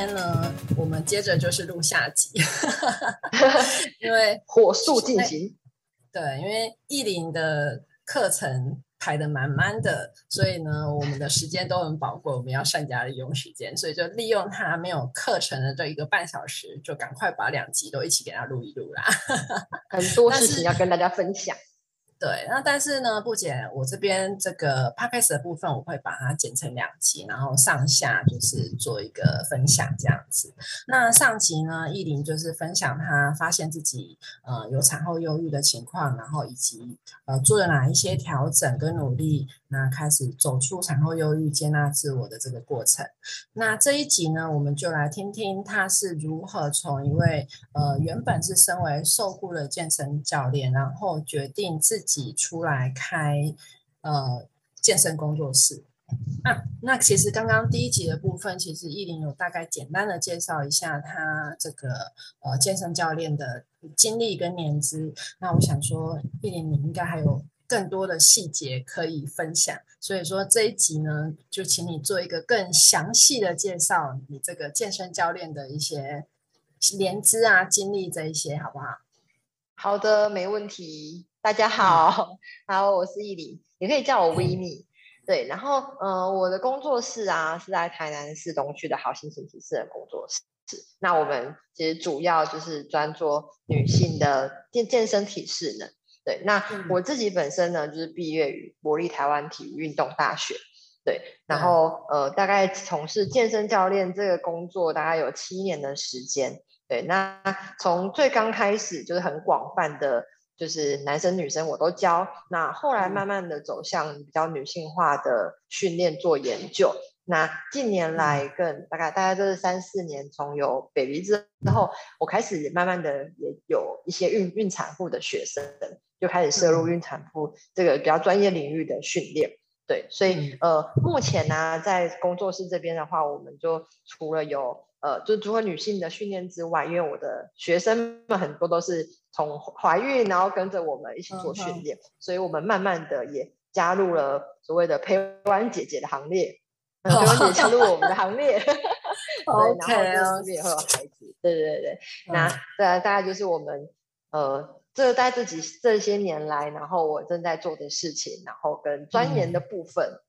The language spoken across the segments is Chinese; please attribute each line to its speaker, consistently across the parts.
Speaker 1: 天呢，我们接着就是录下集，因为
Speaker 2: 火速进行。
Speaker 1: 对，因为艺林的课程排的满满的，所以呢，我们的时间都很宝贵，我们要善加利用时间，所以就利用他没有课程的这一个半小时，就赶快把两集都一起给他录一录啦。
Speaker 2: 很多事情要跟大家分享。
Speaker 1: 对，那但是呢，不剪我这边这个 podcast 的部分，我会把它剪成两集，然后上下就是做一个分享这样子。那上集呢，艺林就是分享他发现自己呃有产后忧郁的情况，然后以及呃做了哪一些调整跟努力，那开始走出产后忧郁、接纳自我的这个过程。那这一集呢，我们就来听听他是如何从一位呃原本是身为受雇的健身教练，然后决定自己。出来开呃健身工作室啊，那其实刚刚第一集的部分，其实艺林有大概简单的介绍一下他这个呃健身教练的经历跟年资。那我想说，艺林你应该还有更多的细节可以分享，所以说这一集呢，就请你做一个更详细的介绍，你这个健身教练的一些年资啊、经历这一些，好不好？
Speaker 2: 好的，没问题。大家好，好，我是艺林，也可以叫我 Winnie。对，然后呃，我的工作室啊是在台南市东区的好心情体适能工作室。那我们其实主要就是专做女性的健健身体适能。对，那我自己本身呢就是毕业于国立台湾体育运动大学。对，然后呃，大概从事健身教练这个工作大概有七年的时间。对，那从最刚开始就是很广泛的。就是男生女生我都教，那后来慢慢的走向比较女性化的训练做研究。那近年来更大概大概都是三四年，从有 baby 之之后，我开始慢慢的也有一些孕孕产妇的学生，就开始摄入孕产妇这个比较专业领域的训练。对，所以呃，目前呢，在工作室这边的话，我们就除了有。呃，就除了女性的训练之外，因为我的学生们很多都是从怀孕，然后跟着我们一起做训练，所以我们慢慢的也加入了所谓的陪玩姐姐的行列，陪玩姐加入我们的行列，对，然后这边也会有孩子，对对对，那大大概就是我们呃，这在自己这些年来，然后我正在做的事情，然后跟钻研的部分。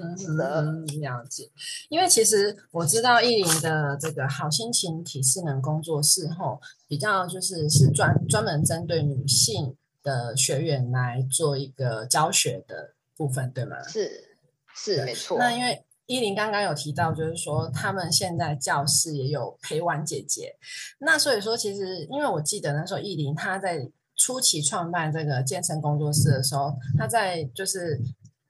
Speaker 1: 嗯，了解。因为其实我知道艺林的这个好心情体适能工作室后，比较就是是专专门针对女性的学员来做一个教学的部分，对吗？
Speaker 2: 是是没错。
Speaker 1: 那因为依林刚刚有提到，就是说他们现在教室也有陪玩姐姐，那所以说其实因为我记得那时候依林他在初期创办这个健身工作室的时候，他在就是。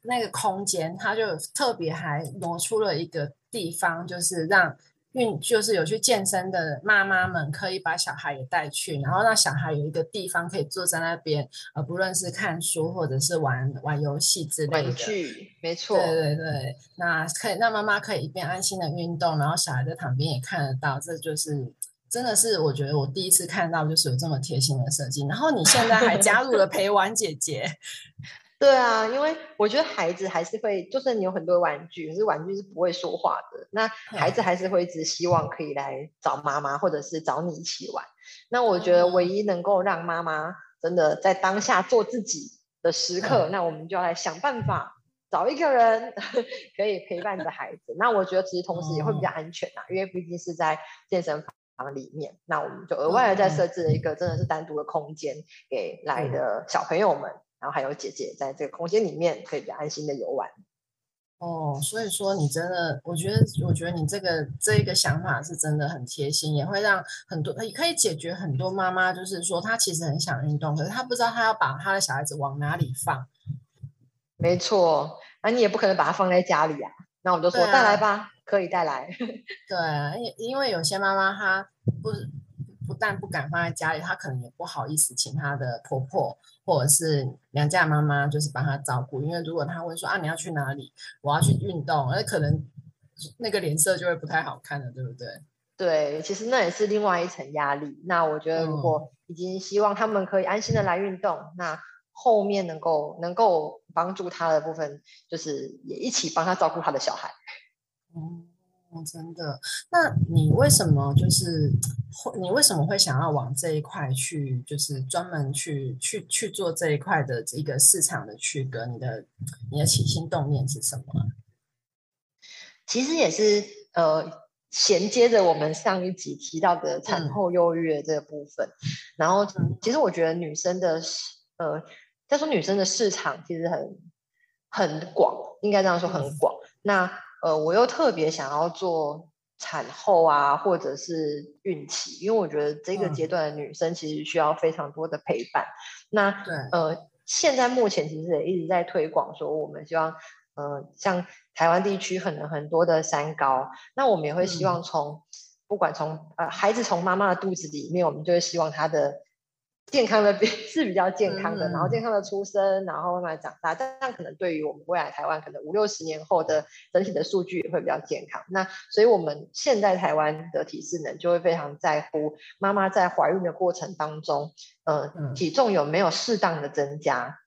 Speaker 1: 那个空间，他就特别还挪出了一个地方，就是让运，就是有去健身的妈妈们可以把小孩也带去，然后让小孩有一个地方可以坐在那边，呃，不论是看书或者是玩玩游戏之类的。
Speaker 2: 玩具，没错。
Speaker 1: 对对对，那可以让妈妈可以一边安心的运动，然后小孩在旁边也看得到，这就是真的是我觉得我第一次看到就是有这么贴心的设计。然后你现在还加入了陪玩姐姐。
Speaker 2: 对啊，因为我觉得孩子还是会，就算你有很多玩具，可是玩具是不会说话的。那孩子还是会一直希望可以来找妈妈，或者是找你一起玩。那我觉得唯一能够让妈妈真的在当下做自己的时刻，那我们就要来想办法找一个人 可以陪伴着孩子。那我觉得其实同时也会比较安全啊，因为毕竟是在健身房里面，那我们就额外的再设置了一个真的是单独的空间给来的小朋友们。然后还有姐姐在这个空间里面可以比较安心的游玩。
Speaker 1: 哦，所以说你真的，我觉得，我觉得你这个这一个想法是真的很贴心，也会让很多也可以解决很多妈妈，就是说她其实很想运动，可是她不知道她要把她的小孩子往哪里放。
Speaker 2: 没错，那你也不可能把它放在家里啊。那我就说带来吧，可以带来。
Speaker 1: 对，因因为有些妈妈她不不但不敢放在家里，她可能也不好意思请她的婆婆。或者是娘家妈妈就是帮她照顾，因为如果她会说啊你要去哪里，我要去运动，那可能那个脸色就会不太好看了，对不对？
Speaker 2: 对，其实那也是另外一层压力。那我觉得如果已经希望他们可以安心的来运动，那后面能够能够帮助他的部分，就是也一起帮他照顾他的小孩。
Speaker 1: 哦，真的？那你为什么就是会？你为什么会想要往这一块去？就是专门去去去做这一块的一个市场的区隔？你的你的起心动念是什么？
Speaker 2: 其实也是呃，衔接着我们上一集提到的产后忧郁的这个部分。然后，其实我觉得女生的呃，再说女生的市场其实很很广，应该这样说很广。那呃，我又特别想要做产后啊，或者是孕期，因为我觉得这个阶段的女生其实需要非常多的陪伴。那
Speaker 1: 对，
Speaker 2: 呃，现在目前其实也一直在推广说，我们希望，呃，像台湾地区可能很多的三高，那我们也会希望从，不管从呃孩子从妈妈的肚子里面，我们就会希望他的。健康的比 是比较健康的，然后健康的出生，然后慢慢长大，这样可能对于我们未来台湾可能五六十年后的整体的数据也会比较健康。那所以我们现在台湾的体适能就会非常在乎妈妈在怀孕的过程当中，嗯，体重有没有适当的增加？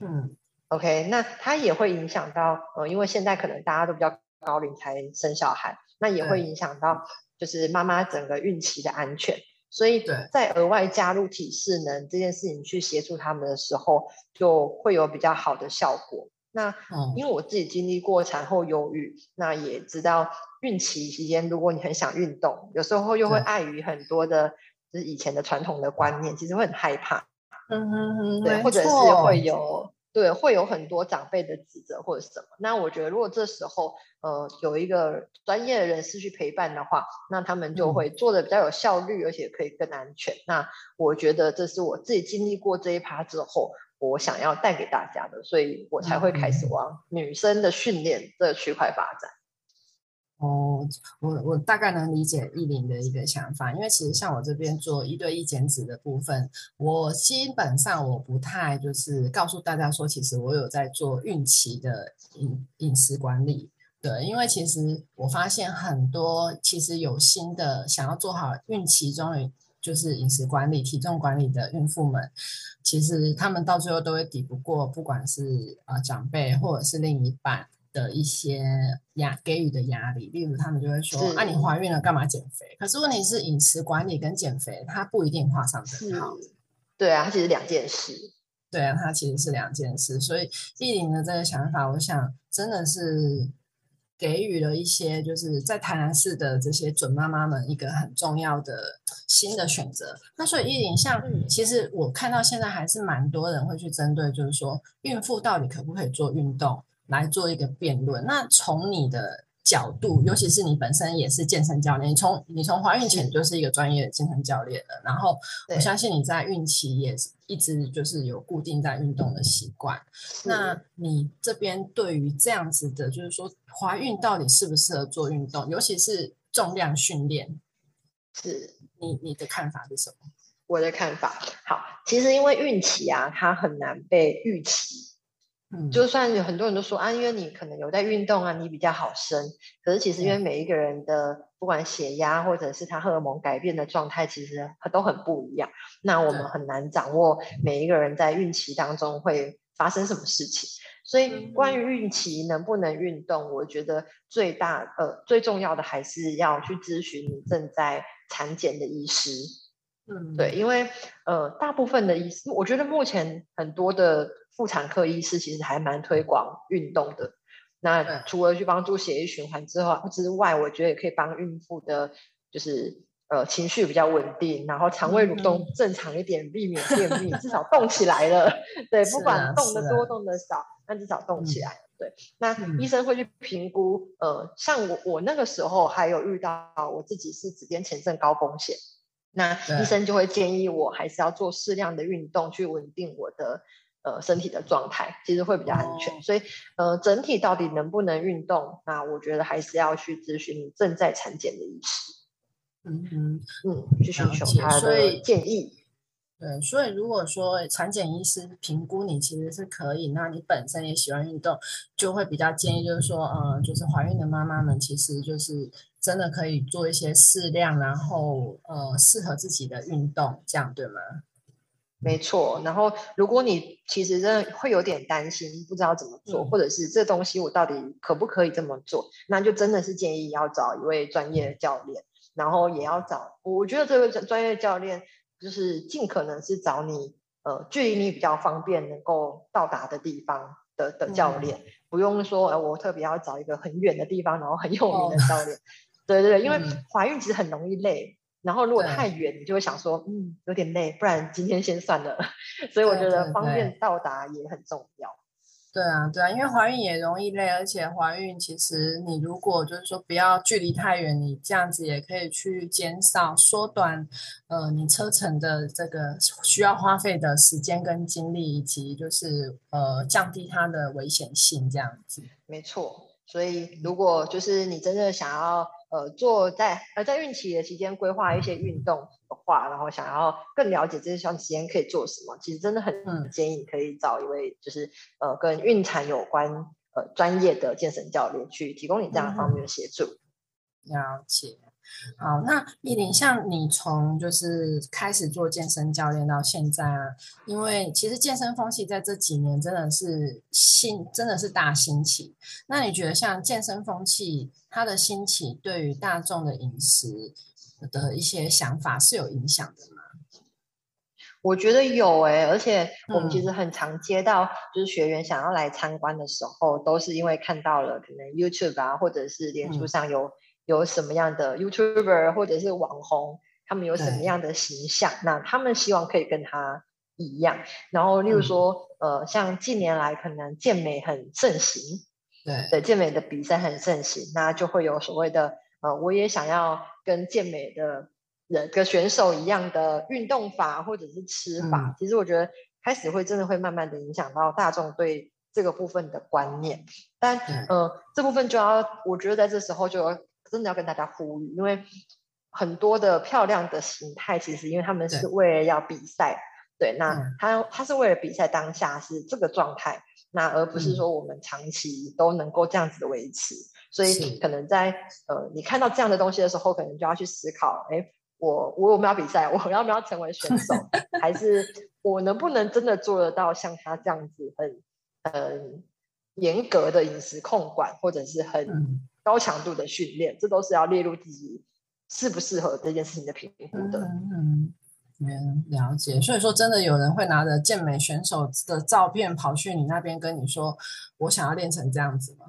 Speaker 2: 嗯，OK，那它也会影响到，呃，因为现在可能大家都比较高龄才生小孩，那也会影响到就是妈妈整个孕期的安全。所以在额外加入体适能这件事情去协助他们的时候，就会有比较好的效果。那因为我自己经历过产后忧郁，那也知道孕期期间，如果你很想运动，有时候又会碍于很多的，就是以前的传统的观念，其实会很害怕。
Speaker 1: 嗯嗯嗯，
Speaker 2: 对，或者是会有。对，会有很多长辈的指责或者什么。那我觉得，如果这时候呃有一个专业的人士去陪伴的话，那他们就会做的比较有效率，而且可以更安全。那我觉得这是我自己经历过这一趴之后，我想要带给大家的，所以我才会开始往女生的训练这区块发展。
Speaker 1: 哦，我我大概能理解意林的一个想法，因为其实像我这边做一对一减脂的部分，我基本上我不太就是告诉大家说，其实我有在做孕期的饮饮食管理，对，因为其实我发现很多其实有心的想要做好孕期中就是饮食管理、体重管理的孕妇们，其实他们到最后都会抵不过，不管是啊长辈或者是另一半。的一些压给予的压力，例如他们就会说：“啊，你怀孕了干嘛减肥？”可是问题是饮食管理跟减肥，它不一定画上等号。
Speaker 2: 对啊，它其实两件事。
Speaker 1: 对啊，它其实是两件事。所以意林的这个想法，我想真的是给予了一些就是在台南市的这些准妈妈们一个很重要的新的选择。那所以意林，像其实我看到现在还是蛮多人会去针对，就是说孕妇到底可不可以做运动？来做一个辩论。那从你的角度，尤其是你本身也是健身教练，你从你从怀孕前就是一个专业的健身教练了。然后我相信你在孕期也一直就是有固定在运动的习惯。那你这边对于这样子的，就是说怀孕到底适不适合做运动，尤其是重量训练，
Speaker 2: 是
Speaker 1: 你你的看法是什么？
Speaker 2: 我的看法，好，其实因为孕期啊，它很难被预期。就算有很多人都说啊，因为你可能有在运动啊，你比较好生。可是其实因为每一个人的不管血压或者是他荷尔蒙改变的状态，其实都很不一样。那我们很难掌握每一个人在孕期当中会发生什么事情。所以关于孕期能不能运动，我觉得最大呃最重要的还是要去咨询你正在产检的医师。嗯，对，因为呃大部分的医师，我觉得目前很多的。妇产科医师其实还蛮推广运动的。那除了去帮助血液循环之后之外，我觉得也可以帮孕妇的，就是呃情绪比较稳定，然后肠胃蠕动正常一点，避免便秘，至少动起来了。对，不管动的多动的少，那至少动起来。对，那医生会去评估。呃，像我我那个时候还有遇到我自己是指尖前症高风险，那医生就会建议我还是要做适量的运动，去稳定我的。呃，身体的状态其实会比较安全，所以呃，整体到底能不能运动，那我觉得还是要去咨询你正在产检的医师，嗯嗯嗯，去寻求他的建议。
Speaker 1: 对，所以如果说产检医师评估你其实是可以，那你本身也喜欢运动，就会比较建议，就是说，呃，就是怀孕的妈妈们，其实就是真的可以做一些适量，然后呃，适合自己的运动，这样对吗？
Speaker 2: 没错。然后如果你其实真的会有点担心，不知道怎么做，或者是这东西我到底可不可以这么做，那就真的是建议要找一位专业的教练，然后也要找，我觉得这位专业教练就是尽可能是找你呃距离你比较方便能够到达的地方的的教练，不用说呃我特别要找一个很远的地方，然后很有名的 教练。对对对，因为怀孕其实很容易累，然后如果太远，你就会想说，嗯，有点累，不然今天先算了。所以我觉得方便到达也很重要。
Speaker 1: 对啊，对啊，因为怀孕也容易累，而且怀孕其实你如果就是说不要距离太远，你这样子也可以去减少、缩短呃你车程的这个需要花费的时间跟精力，以及就是呃降低它的危险性这样子。
Speaker 2: 没错，所以如果就是你真的想要。呃，做在呃在孕期的期间规划一些运动的话，然后想要更了解这些段时间可以做什么，其实真的很建议可以找一位就是呃跟孕产有关呃专业的健身教练去提供你这样方面的协助。
Speaker 1: 了解。好，那依林，像你从就是开始做健身教练到现在啊，因为其实健身风气在这几年真的是兴，真的是大兴起。那你觉得像健身风气它的兴起，对于大众的饮食的一些想法是有影响的吗？
Speaker 2: 我觉得有诶，而且我们其实很常接到，就是学员想要来参观的时候，都是因为看到了可能 YouTube 啊，或者是脸书上有。有什么样的 YouTuber 或者是网红，他们有什么样的形象？那他们希望可以跟他一样。然后，例如说，呃，像近年来可能健美很盛行，
Speaker 1: 对
Speaker 2: 对，健美的比赛很盛行，那就会有所谓的，呃，我也想要跟健美的人、跟选手一样的运动法或者是吃法。其实我觉得开始会真的会慢慢的影响到大众对这个部分的观念。但呃，这部分就要，我觉得在这时候就要。真的要跟大家呼吁，因为很多的漂亮的形态，其实因为他们是为了要比赛，对，那他他是为了比赛当下是这个状态，那而不是说我们长期都能够这样子的维持，所以可能在呃你看到这样的东西的时候，可能就要去思考，哎，我我有没有比赛，我要不要成为选手，还是我能不能真的做得到像他这样子很很严格的饮食控管，或者是很。高强度的训练，这都是要列入自己适不适合这件事情的评估的。
Speaker 1: 嗯，了解。所以说，真的有人会拿着健美选手的照片跑去你那边跟你说：“我想要练成这样子吗？”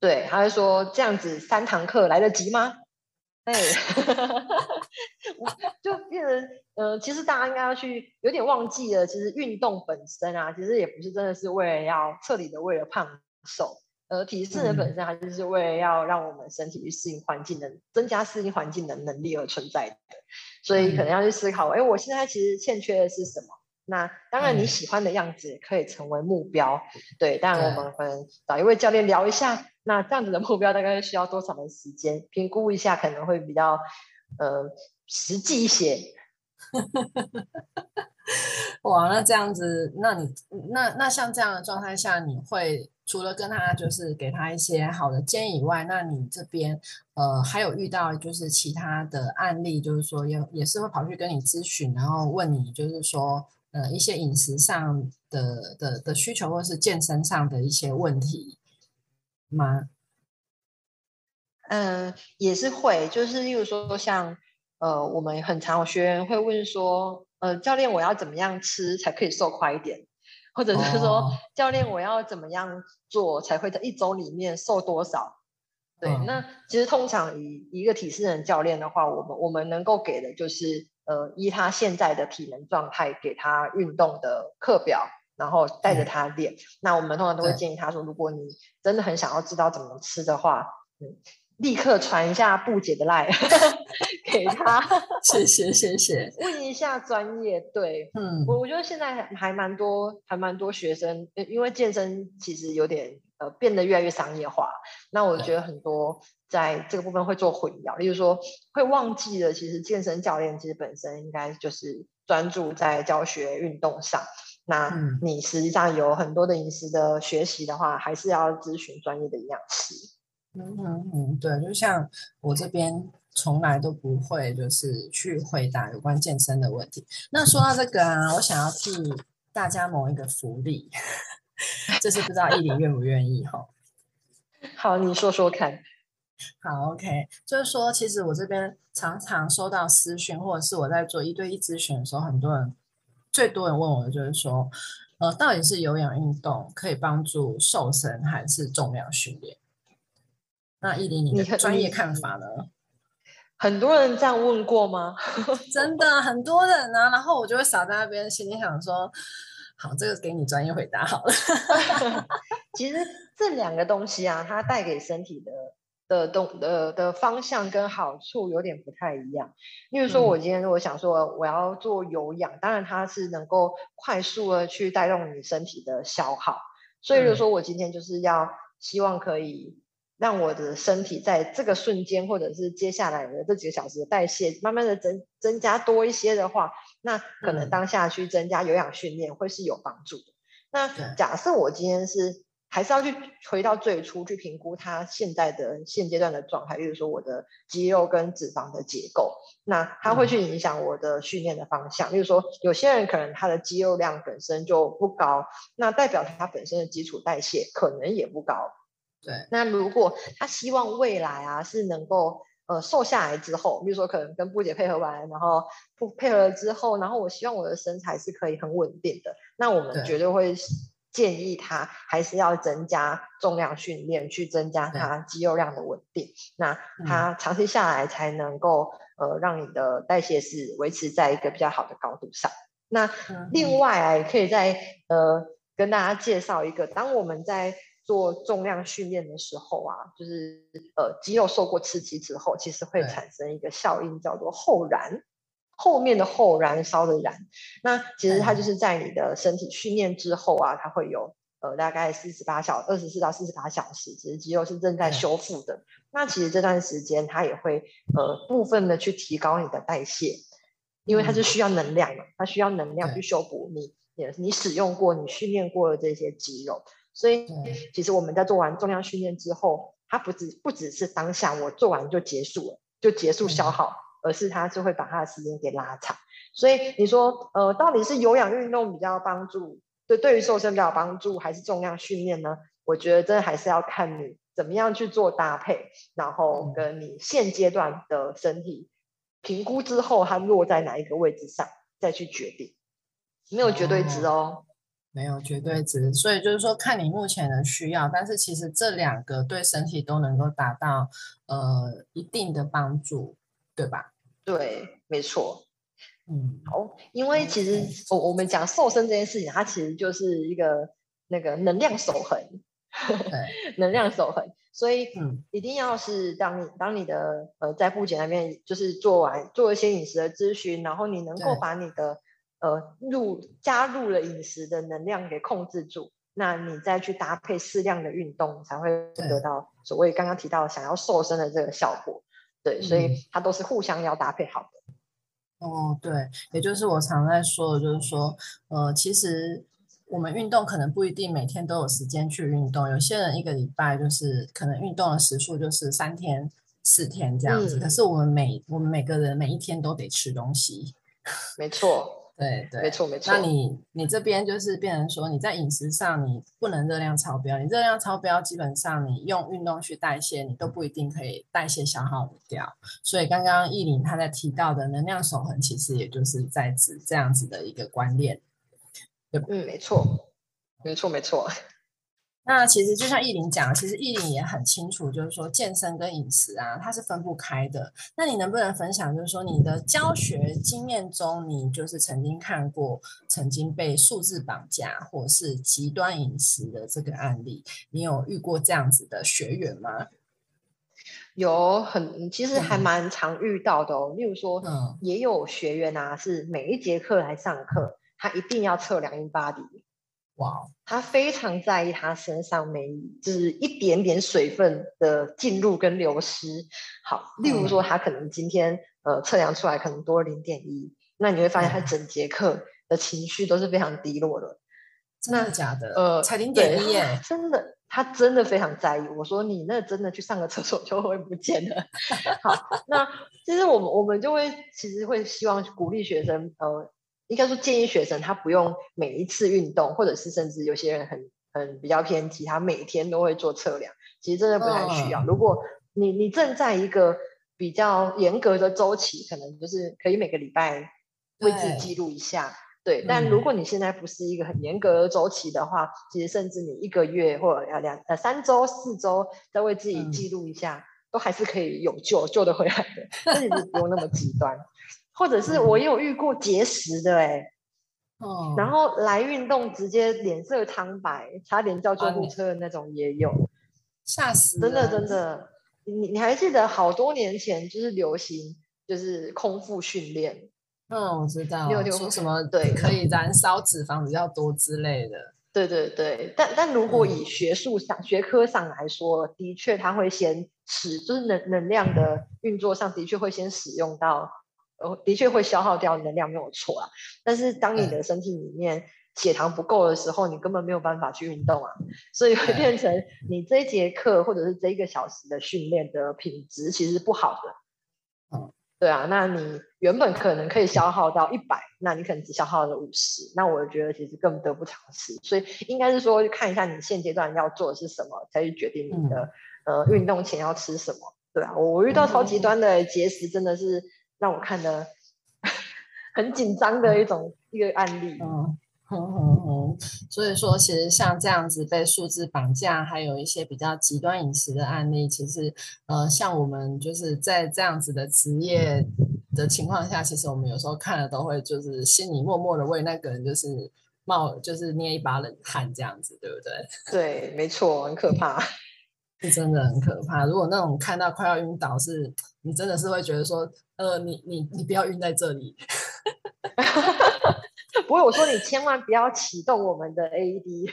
Speaker 2: 对，他会说：“这样子三堂课来得及吗？”哎，就变成呃，其实大家应该要去有点忘记了，其实运动本身啊，其实也不是真的是为了要彻底的为了胖瘦。呃，体适能本身它就是为了要让我们身体去适应环境的，增加适应环境的能力而存在的，所以可能要去思考，哎，我现在其实欠缺的是什么？那当然你喜欢的样子可以成为目标，对，当然我们可能找一位教练聊一下，那这样子的目标大概需要多少的时间？评估一下可能会比较呃实际一些。
Speaker 1: 哇，那这样子，那你那那像这样的状态下，你会？除了跟他就是给他一些好的建议以外，那你这边呃还有遇到就是其他的案例，就是说也也是会跑去跟你咨询，然后问你就是说呃一些饮食上的的的需求或是健身上的一些问题吗？
Speaker 2: 嗯，也是会，就是例如说像呃我们很常有学员会问说，呃教练我要怎么样吃才可以瘦快一点？或者是说，教练，我要怎么样做才会在一周里面瘦多少？对，那其实通常以一个体适能教练的话，我们我们能够给的就是，呃，依他现在的体能状态，给他运动的课表，然后带着他练。那我们通常都会建议他说，如果你真的很想要知道怎么吃的话，嗯。立刻传一下布姐的赖 给他，
Speaker 1: 谢谢谢谢。
Speaker 2: 问一下专业，对，嗯，我我觉得现在还蛮多，还蛮多学生，因为健身其实有点呃变得越来越商业化，那我觉得很多在这个部分会做混淆，例如说会忘记了，其实健身教练其实本身应该就是专注在教学运动上，那你实际上有很多的饮食的学习的话，还是要咨询专业的营养师。
Speaker 1: 嗯嗯嗯，对，就像我这边从来都不会就是去回答有关健身的问题。那说到这个啊，我想要替大家谋一个福利，就是不知道艺林愿不愿意哈？
Speaker 2: 好，你说说看。
Speaker 1: 好，OK，就是说，其实我这边常常收到私讯，或者是我在做一对一咨询的时候，很多人最多人问我的就是说，呃，到底是有氧运动可以帮助瘦身，还是重量训练？那依林，你的专业看法呢？
Speaker 2: 很多人这样问过吗？
Speaker 1: 真的很多人啊，然后我就会傻在那边，心里想说，好，这个给你专业回答好了。
Speaker 2: 其实这两个东西啊，它带给身体的。的动的的方向跟好处有点不太一样。例如说，我今天如果想说我要做有氧，当然它是能够快速的去带动你身体的消耗。所以，如说我今天就是要希望可以让我的身体在这个瞬间，或者是接下来的这几个小时的代谢慢慢的增增加多一些的话，那可能当下去增加有氧训练会是有帮助的。那假设我今天是。还是要去回到最初去评估它现在的现阶段的状态，比如说我的肌肉跟脂肪的结构，那它会去影响我的训练的方向。例如说有些人可能他的肌肉量本身就不高，那代表他本身的基础代谢可能也不高。
Speaker 1: 对，
Speaker 2: 那如果他希望未来啊是能够呃瘦下来之后，比如说可能跟布姐配合完，然后不配合了之后，然后我希望我的身材是可以很稳定的，那我们绝对会。建议他还是要增加重量训练，去增加他肌肉量的稳定。那他长期下来才能够呃让你的代谢是维持在一个比较好的高度上。那另外啊，也可以再呃跟大家介绍一个，当我们在做重量训练的时候啊，就是呃肌肉受过刺激之后，其实会产生一个效应，叫做后燃。后面的后燃烧的燃，那其实它就是在你的身体训练之后啊，它会有呃大概四十八小二十四到四十八小时，其实肌肉是正在修复的。那其实这段时间它也会呃部分的去提高你的代谢，因为它是需要能量嘛，它需要能量去修补你你你使用过你训练过的这些肌肉。所以其实我们在做完重量训练之后，它不只不只是当下我做完就结束了，就结束消耗。而是它就会把它的时间给拉长，所以你说，呃，到底是有氧运动比较帮助，对，对于瘦身比较帮助，还是重量训练呢？我觉得这还是要看你怎么样去做搭配，然后跟你现阶段的身体评估之后，它落在哪一个位置上，再去决定，没有绝对值哦，
Speaker 1: 没有绝对值，所以就是说看你目前的需要，但是其实这两个对身体都能够达到呃一定的帮助。对吧？
Speaker 2: 对，没错。
Speaker 1: 嗯，
Speaker 2: 好，因为其实我我们讲瘦身这件事情，它其实就是一个那个能量守恒，能量守恒。所以，嗯，一定要是当你当你的呃在布姐那边就是做完做一些饮食的咨询，然后你能够把你的呃入加入了饮食的能量给控制住，那你再去搭配适量的运动，才会得到所谓刚刚提到想要瘦身的这个效果。对，所以它都是互相要搭配好的。
Speaker 1: 哦，对，也就是我常在说的，就是说，呃，其实我们运动可能不一定每天都有时间去运动，有些人一个礼拜就是可能运动的时数就是三天、四天这样子。可是我们每我们每个人每一天都得吃东西，
Speaker 2: 没错。
Speaker 1: 对对，
Speaker 2: 没错没错。
Speaker 1: 那你你这边就是变成说，你在饮食上你不能热量超标，你热量超标，基本上你用运动去代谢，你都不一定可以代谢消耗掉。所以刚刚易林他在提到的能量守恒，其实也就是在指这样子的一个观念。
Speaker 2: 嗯，没错，没错没错。
Speaker 1: 那其实就像艺林讲，其实艺林也很清楚，就是说健身跟饮食啊，它是分不开的。那你能不能分享，就是说你的教学经验中，你就是曾经看过曾经被数字绑架或是极端饮食的这个案例？你有遇过这样子的学员吗？
Speaker 2: 有很，其实还蛮常遇到的哦。例如说，嗯，也有学员啊，是每一节课来上课，他一定要测量 in body。
Speaker 1: 哇，
Speaker 2: 他非常在意他身上每就是一点点水分的进入跟流失。好，例如说他可能今天呃测量出来可能多零点一，那你会发现他整节课的情绪都是非常低落的。
Speaker 1: 真的假的？呃，才零点一耶，
Speaker 2: 真的他真的非常在意。我说你那真的去上个厕所就会不见了。好，那其实我们我们就会其实会希望鼓励学生，呃，应该说建议学生他不用每一次运动，或者是甚至有些人很很比较偏激，他每天都会做测量，其实真的不太需要。如果你你正在一个比较严格的周期，可能就是可以每个礼拜为自己记录一下。对，但如果你现在不是一个很严格的周期的话，其实甚至你一个月或者要两呃三周、四周再为自己记录一下，都还是可以有救救得回来的，自己不用那么极端。或者是我也有遇过节食的哎，哦，然后来运动直接脸色苍白，差点叫救护车的那种也有，
Speaker 1: 吓死！
Speaker 2: 真的真的，你你还记得好多年前就是流行就是空腹训练。
Speaker 1: 嗯，我知道，说什么对。可以燃烧脂肪比较多之类的。
Speaker 2: 对对对，但但如果以学术上、学科上来说，的确它会先使，就是能能量的运作上的确会先使用到，呃，的确会消耗掉能量，没有错啊。但是当你的身体里面血糖不够的时候，你根本没有办法去运动啊，所以会变成你这一节课或者是这一个小时的训练的品质其实不好的。嗯。对啊，那你原本可能可以消耗到一百，那你可能只消耗了五十，那我觉得其实更得不偿失。所以应该是说看一下你现阶段要做的是什么，才去决定你的呃运动前要吃什么。对啊，我遇到超极端的节食，真的是让我看的 很紧张的一种一个案例。
Speaker 1: 嗯哼哼哼，所以说，其实像这样子被数字绑架，还有一些比较极端饮食的案例，其实，呃，像我们就是在这样子的职业的情况下，其实我们有时候看了都会就是心里默默的为那个人就是冒就是捏一把冷汗这样子，对不对？
Speaker 2: 对，没错，很可怕，
Speaker 1: 是真的很可怕。如果那种看到快要晕倒，是你真的是会觉得说，呃，你你你不要晕在这里。
Speaker 2: 不会我说你千万不要启动我们的 AED，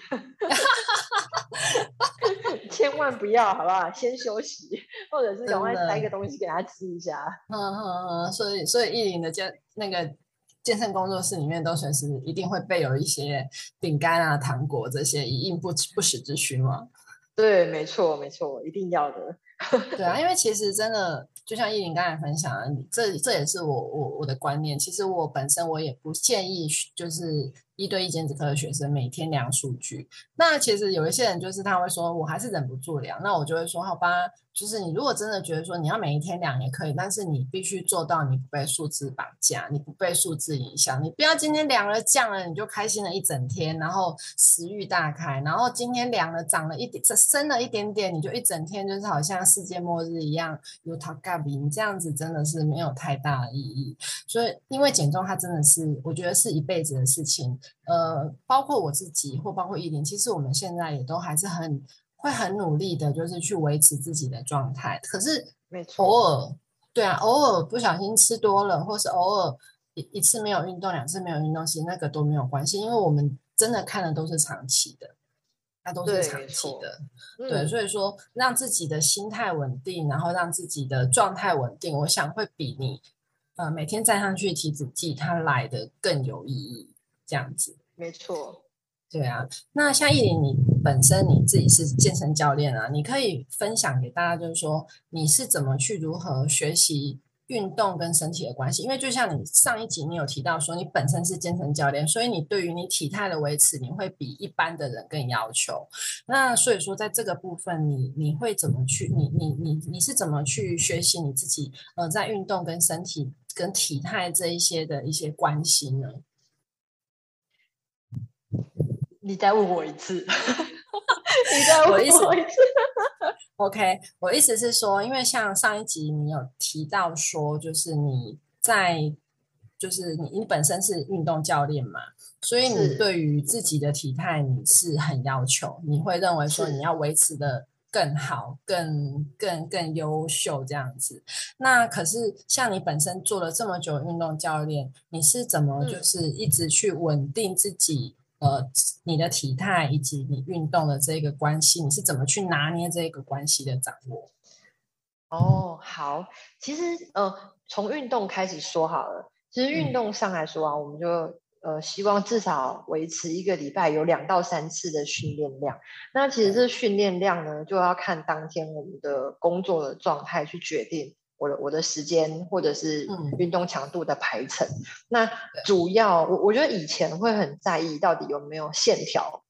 Speaker 2: 千万不要，好不好？先休息，或者是赶快塞一个东西给他吃一下。
Speaker 1: 嗯嗯嗯，所以所以艺林的健那个健身工作室里面都随时一定会备有一些饼干啊、糖果这些以应不不时之需嘛。
Speaker 2: 对，没错没错，一定要的。
Speaker 1: 对啊，因为其实真的。就像依林刚才分享的，这这也是我我我的观念。其实我本身我也不建议，就是一对一减脂课的学生每天量数据。那其实有一些人就是他会说，我还是忍不住量。那我就会说，好吧。就是你如果真的觉得说你要每一天量也可以，但是你必须做到你不被数字绑架，你不被数字影响，你不要今天量了降了你就开心了一整天，然后食欲大开，然后今天量了涨了一点，升了一点点，你就一整天就是好像世界末日一样有逃嘎比，你这样子真的是没有太大的意义。所以因为减重它真的是我觉得是一辈子的事情，呃，包括我自己或包括依林，其实我们现在也都还是很。会很努力的，就是去维持自己的状态。可是，偶尔，对啊，偶尔不小心吃多了，或是偶尔一一次没有运动，两次没有运动，其实那个都没有关系，因为我们真的看的都是长期的，那都是长期的。对，所以说让自己的心态稳定，然后让自己的状态稳定，我想会比你呃每天站上去提脂计它来的更有意义。这样子，
Speaker 2: 没错。
Speaker 1: 对啊，那像艺林，你本身你自己是健身教练啊，你可以分享给大家，就是说你是怎么去如何学习运动跟身体的关系？因为就像你上一集你有提到说，你本身是健身教练，所以你对于你体态的维持，你会比一般的人更要求。那所以说，在这个部分，你你会怎么去？你你你你是怎么去学习你自己？呃，在运动跟身体跟体态这一些的一些关系呢？
Speaker 2: 你再问我一次，你再问我一次。
Speaker 1: OK，我意思是说，因为像上一集你有提到说，就是你在，就是你你本身是运动教练嘛，所以你对于自己的体态你是很要求，你会认为说你要维持的更好、更更更优秀这样子。那可是像你本身做了这么久运动教练，你是怎么就是一直去稳定自己？呃，你的体态以及你运动的这个关系，你是怎么去拿捏这个关系的掌握？
Speaker 2: 哦，好，其实呃，从运动开始说好了。其实运动上来说啊，我们就呃，希望至少维持一个礼拜有两到三次的训练量。那其实这训练量呢，就要看当天我们的工作的状态去决定我的我的时间或者是运动强度的排程。那主要我我觉得以前会很在意到底有没有线条，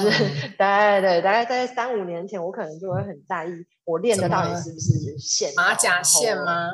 Speaker 2: 就是 大概对大概在三五年前，我可能就会很在意我练的到底是不是线
Speaker 1: 马甲线吗？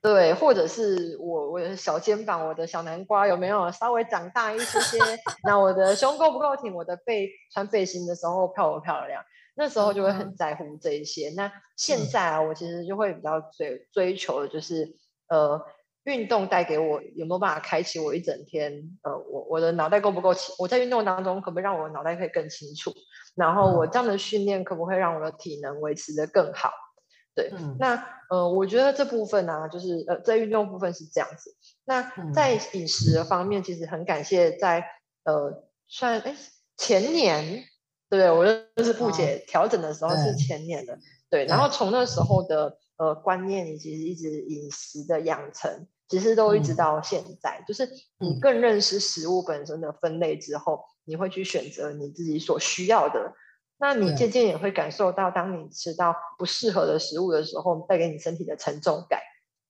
Speaker 2: 对，或者是我我的小肩膀，我的小南瓜有没有稍微长大一些些？那我的胸够不够挺？我的背穿背心的时候漂不漂亮？那时候就会很在乎这一些。那现在啊，我其实就会比较追追求的就是，呃，运动带给我有没有办法开启我一整天？呃，我我的脑袋够不够清？我在运动当中可不可以让我的脑袋可以更清楚？然后我这样的训练可不可以让我的体能维持的更好？对，那呃，我觉得这部分呢，就是呃，在运动部分是这样子。那在饮食的方面，其实很感谢在呃，算哎前年，对我就是布姐调整的时候是前年的，对。然后从那时候的呃观念，以及一直饮食的养成，其实都一直到现在，就是你更认识食物本身的分类之后，你会去选择你自己所需要的。那你渐渐也会感受到，当你吃到不适合的食物的时候，带给你身体的沉重感。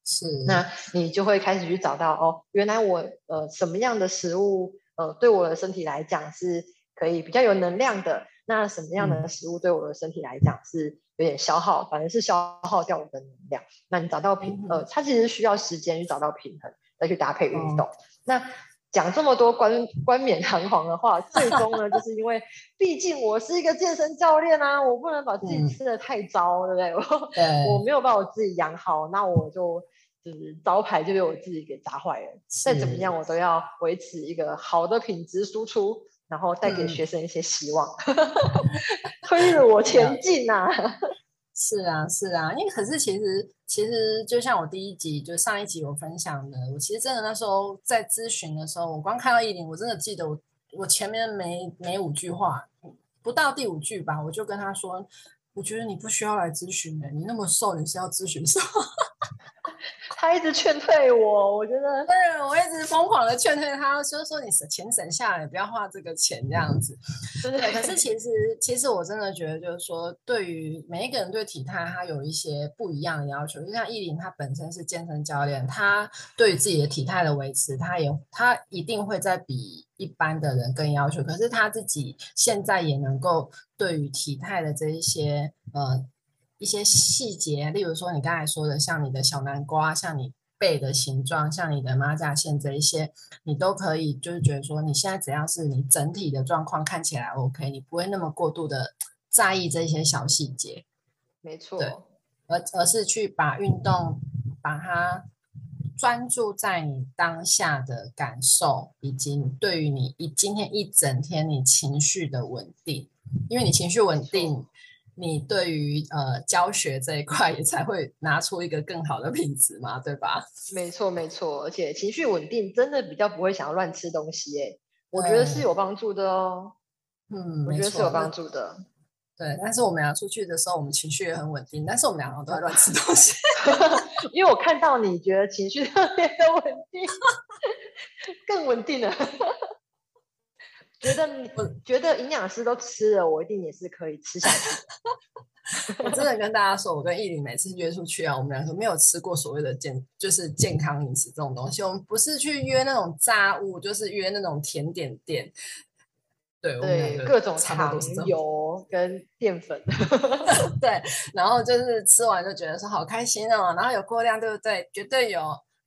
Speaker 1: 是，
Speaker 2: 那你就会开始去找到哦，原来我呃什么样的食物呃对我的身体来讲是可以比较有能量的，那什么样的食物对我的身体来讲是有点消耗，反而是消耗掉我的能量。那你找到平呃，它其实需要时间去找到平衡，再去搭配运动。那讲这么多冠冠冕堂皇的话，最终呢，就是因为毕竟我是一个健身教练啊，我不能把自己吃的太糟，对不对？我 我没有把我自己养好，那我就就是招牌就被我自己给砸坏了。再怎么样，我都要维持一个好的品质输出，然后带给学生一些希望，推 着我前进啊！
Speaker 1: 是啊，是啊，因为可是其实其实就像我第一集就上一集我分享的，我其实真的那时候在咨询的时候，我光看到一零，我真的记得我我前面没没五句话，不到第五句吧，我就跟他说，我觉得你不需要来咨询的，你那么瘦，你是要咨询什么？
Speaker 2: 他一直劝退我，我觉得，
Speaker 1: 对，我一直疯狂的劝退他，就是说你省钱省下来，不要花这个钱这样子。对，可是其实，其实我真的觉得，就是说，对于每一个人对体态，他有一些不一样的要求。就像艺林，他本身是健身教练，他对于自己的体态的维持，他也他一定会在比一般的人更要求。可是他自己现在也能够对于体态的这一些，呃。一些细节，例如说你刚才说的，像你的小南瓜，像你背的形状，像你的马甲线这一些，你都可以，就是觉得说你现在只要是你整体的状况看起来 OK，你不会那么过度的在意这些小细节。
Speaker 2: 没错，
Speaker 1: 对，而而是去把运动把它专注在你当下的感受，以及你对于你一今天一整天你情绪的稳定，因为你情绪稳定。你对于呃教学这一块也才会拿出一个更好的品质嘛，对吧？
Speaker 2: 没错没错，而且情绪稳定真的比较不会想要乱吃东西，哎，我觉得是有帮助的哦。嗯，我觉得是有帮助的。
Speaker 1: 对，但是我们俩出去的时候，我们情绪也很稳定，但是我们两个都在乱吃东西。
Speaker 2: 因为我看到你觉得情绪特别的稳定，更稳定了。觉得我觉得营养师都吃了，我一定也是可以吃下去。
Speaker 1: 我真的跟大家说，我跟艺林每次约出去啊，我们两个没有吃过所谓的健，就是健康饮食这种东西。我们不是去约那种炸物，就是约那种甜点店。对
Speaker 2: 对，各种糖、油跟淀粉。
Speaker 1: 对，然后就是吃完就觉得说好开心哦，然后有过量，对不对？绝对有。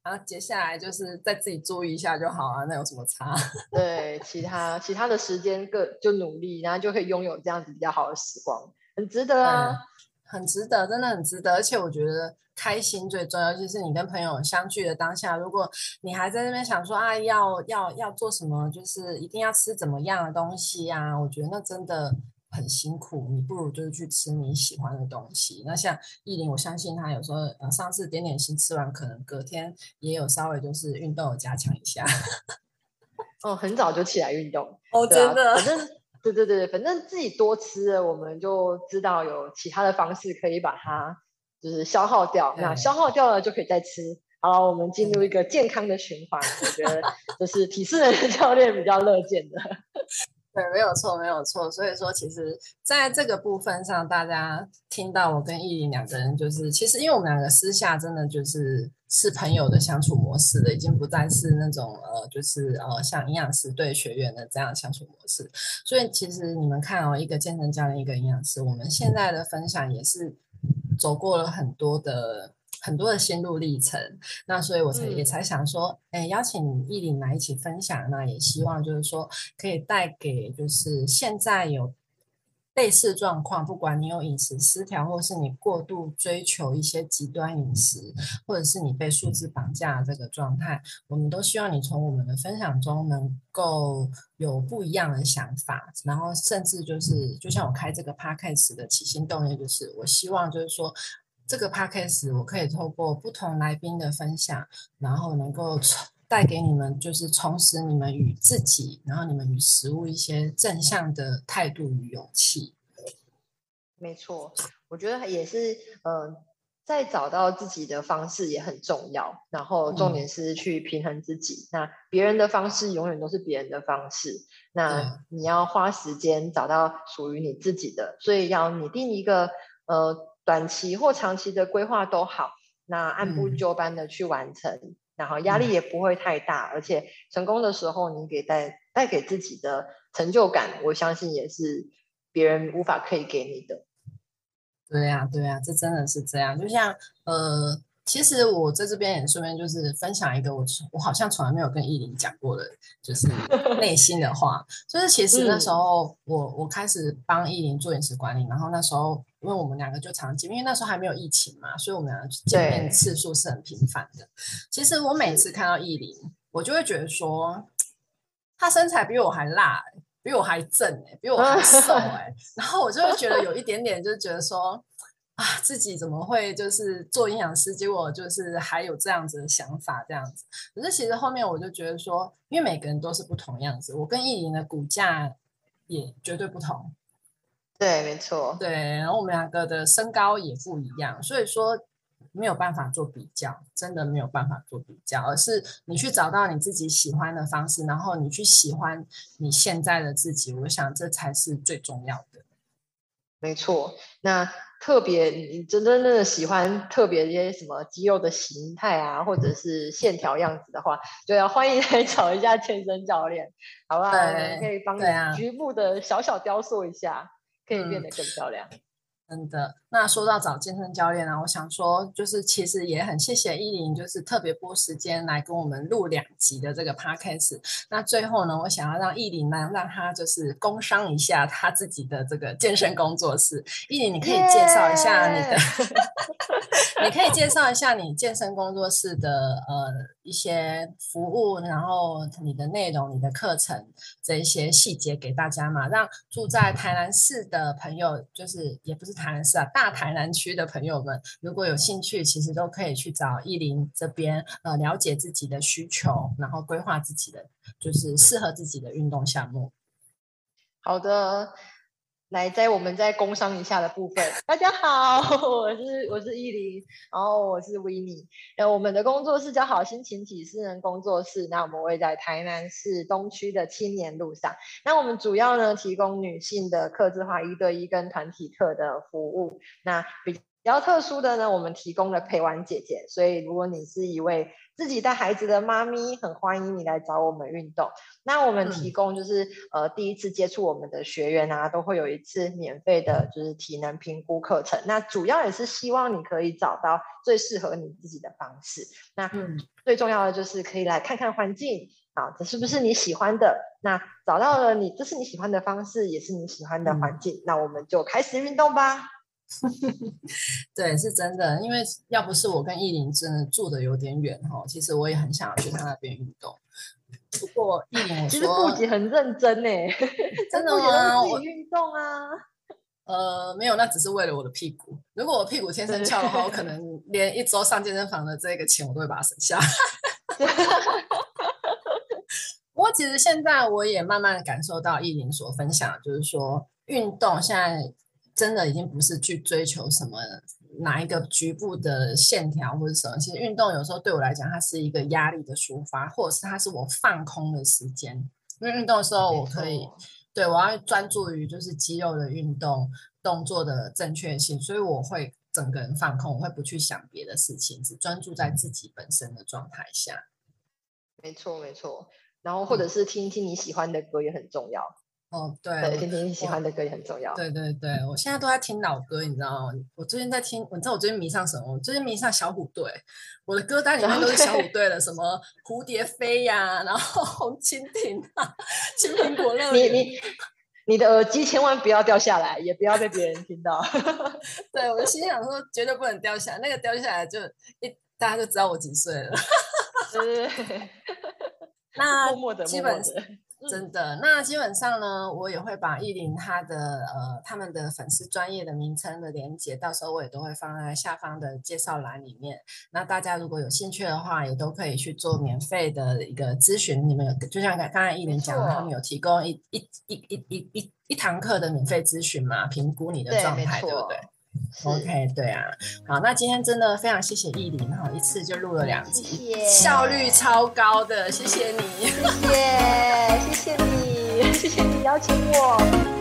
Speaker 1: 然后接下来就是再自己注意一下就好啊，那有什么差？
Speaker 2: 对，其他其他的时间各就努力，然后就可以拥有这样子比较好的时光，很值得啊，
Speaker 1: 很值得，真的很值得。而且我觉得开心最重要，就是你跟朋友相聚的当下，如果你还在那边想说啊，要要要做什么，就是一定要吃怎么样的东西啊，我觉得那真的。很辛苦，你不如就是去吃你喜欢的东西。那像艺林，我相信他有时候呃，上次点点心吃完，可能隔天也有稍微就是运动加强一下。
Speaker 2: 哦，很早就起来运动
Speaker 1: 哦，真的。
Speaker 2: 反正对对对，反正自己多吃，我们就知道有其他的方式可以把它就是消耗掉。那消耗掉了就可以再吃，好，我们进入一个健康的循环，我觉得就是体适能的教练比较乐见的。
Speaker 1: 对，没有错，没有错。所以说，其实在这个部分上，大家听到我跟艺林两个人，就是其实因为我们两个私下真的就是是朋友的相处模式了，已经不再是那种呃，就是呃像营养师对学员的这样相处模式。所以其实你们看哦，一个健身教练，一个营养师，我们现在的分享也是走过了很多的。很多的心路历程，那所以我才也才想说，哎，邀请艺林来一起分享，那也希望就是说可以带给就是现在有类似状况，不管你有饮食失调，或是你过度追求一些极端饮食，或者是你被数字绑架这个状态，我们都希望你从我们的分享中能够有不一样的想法，然后甚至就是就像我开这个 podcast 的起心动念，就是我希望就是说。这个 podcast 我可以透过不同来宾的分享，然后能够带给你们，就是重拾你们与自己，然后你们与食物一些正向的态度与勇气。
Speaker 2: 没错，我觉得也是，嗯，在找到自己的方式也很重要。然后重点是去平衡自己。那别人的方式永远都是别人的方式，那你要花时间找到属于你自己的。所以要拟定一个，呃。短期或长期的规划都好，那按部就班的去完成，然后压力也不会太大，而且成功的时候，你给带带给自己的成就感，我相信也是别人无法可以给你的。
Speaker 1: 对呀，对呀，这真的是这样。就像呃，其实我在这边也顺便就是分享一个我我好像从来没有跟依林讲过的，就是 内心的话，就是其实那时候我我开始帮依林做饮食管理，然后那时候。因为我们两个就常见，因为那时候还没有疫情嘛，所以我们两个见面次数是很频繁的。其实我每次看到艺林，我就会觉得说，他身材比我还辣，比我还正哎，比我还瘦哎，然后我就会觉得有一点点，就是觉得说，啊，自己怎么会就是做营养师，结果就是还有这样子的想法这样子。可是其实后面我就觉得说，因为每个人都是不同样子，我跟艺林的骨架也绝对不同。
Speaker 2: 对，没错。
Speaker 1: 对，然后我们两个的身高也不一样，所以说没有办法做比较，真的没有办法做比较，而是你去找到你自己喜欢的方式，然后你去喜欢你现在的自己，我想这才是最重要的。
Speaker 2: 没错，那特别你真真正的喜欢特别一些什么肌肉的形态啊，或者是线条样子的话，就要欢迎来找一下健身教练，好不好？可以帮你局部的小小雕塑一下。可以变得更漂亮，
Speaker 1: 真的。那说到找健身教练呢，我想说，就是其实也很谢谢依林，就是特别拨时间来跟我们录两集的这个 podcast。那最后呢，我想要让依林呢，让他就是工商一下他自己的这个健身工作室。依林，你可以介绍一下你的，你可以介绍一下你健身工作室的呃。一些服务，然后你的内容、你的课程这一些细节给大家嘛，让住在台南市的朋友，就是也不是台南市啊，大大台南区的朋友们，如果有兴趣，其实都可以去找艺林这边，呃，了解自己的需求，然后规划自己的就是适合自己的运动项目。
Speaker 2: 好的。来，在我们在工商一下的部分，大家好，我是我是依林，然后我是维尼，呃，我们的工作室叫好心情体私人工作室，那我们会在台南市东区的青年路上，那我们主要呢提供女性的客制化一对一跟团体课的服务，那比较特殊的呢，我们提供了陪玩姐姐，所以如果你是一位自己带孩子的妈咪，很欢迎你来找我们运动。那我们提供就是呃第一次接触我们的学员啊，都会有一次免费的，就是体能评估课程。那主要也是希望你可以找到最适合你自己的方式。那最重要的就是可以来看看环境啊，这是不是你喜欢的？那找到了你这是你喜欢的方式，也是你喜欢的环境，那我们就开始运动吧。
Speaker 1: 对，是真的，因为要不是我跟艺林真的住的有点远哈，其实我也很想要去他那边运动。不过艺林，
Speaker 2: 其实顾姐很认真呢，
Speaker 1: 真的吗？
Speaker 2: 我运动啊，
Speaker 1: 呃，没有，那只是为了我的屁股。如果我屁股天生翘的话，我可能连一周上健身房的这个钱我都会把它省下。不过其实现在我也慢慢的感受到艺林所分享，就是说运动现在。真的已经不是去追求什么哪一个局部的线条或者什么。其实运动有时候对我来讲，它是一个压力的抒发，或者是它是我放空的时间。因为运动的时候，我可以对我要专注于就是肌肉的运动动作的正确性，所以我会整个人放空，我会不去想别的事情，只专注在自己本身的状态下。
Speaker 2: 没错，没错。然后或者是听听你喜欢的歌也很重要。
Speaker 1: 哦，对，
Speaker 2: 听听你喜欢的歌也很重要。
Speaker 1: 对对对，我现在都在听老歌，你知道吗？我最近在听，你知道我最近迷上什么？我最近迷上小虎队，我的歌单里面都是小虎队的，什么蝴蝶飞呀，然后红蜻蜓啊，青苹果乐
Speaker 2: 园。你你你的耳机千万不要掉下来，也不要被别人听到。
Speaker 1: 对，我就心想说，绝对不能掉下来，那个掉下来就一大家就知道我几岁了。
Speaker 2: 对。
Speaker 1: 那
Speaker 2: 基本
Speaker 1: 真的，那基本上呢，我也会把艺林他的呃他们的粉丝专业的名称的连接，到时候我也都会放在下方的介绍栏里面。那大家如果有兴趣的话，也都可以去做免费的一个咨询。你们有就像刚刚才艺林讲的，他们有提供一一一一一一一堂课的免费咨询嘛，评估你的状态，对不对？OK，对啊，好，那今天真的非常谢谢艺林哈，一次就录了两集，效率超高的，谢谢你，
Speaker 2: 谢谢，谢谢你，谢谢你邀请我。